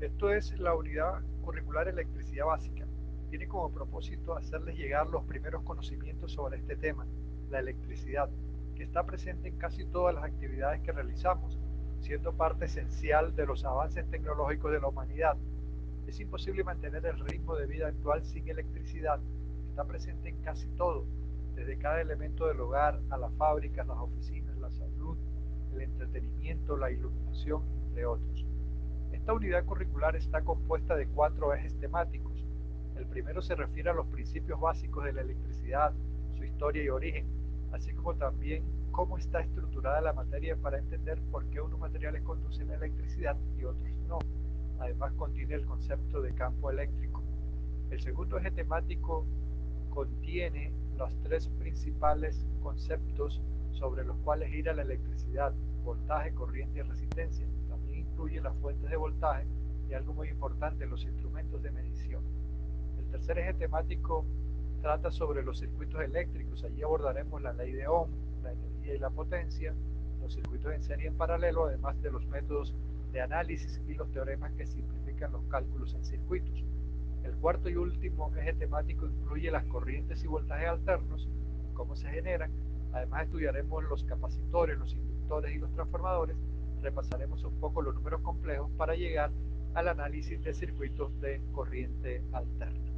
Esto es la unidad curricular electricidad básica. Tiene como propósito hacerles llegar los primeros conocimientos sobre este tema, la electricidad, que está presente en casi todas las actividades que realizamos, siendo parte esencial de los avances tecnológicos de la humanidad. Es imposible mantener el ritmo de vida actual sin electricidad. Está presente en casi todo, desde cada elemento del hogar a las fábricas, las oficinas, la salud, el entretenimiento, la iluminación, entre otros. Esta unidad curricular está compuesta de cuatro ejes temáticos. El primero se refiere a los principios básicos de la electricidad, su historia y origen, así como también cómo está estructurada la materia para entender por qué unos materiales conducen la electricidad y otros no. Además contiene el concepto de campo eléctrico. El segundo eje temático contiene los tres principales conceptos sobre los cuales gira la electricidad, voltaje, corriente y resistencia. Las fuentes de voltaje y algo muy importante, los instrumentos de medición. El tercer eje temático trata sobre los circuitos eléctricos. Allí abordaremos la ley de Ohm, la energía y la potencia, los circuitos en serie en paralelo, además de los métodos de análisis y los teoremas que simplifican los cálculos en circuitos. El cuarto y último eje temático incluye las corrientes y voltajes alternos, cómo se generan. Además estudiaremos los capacitores, los inductores y los transformadores. Repasaremos un poco los números complejos para llegar al análisis de circuitos de corriente alterna.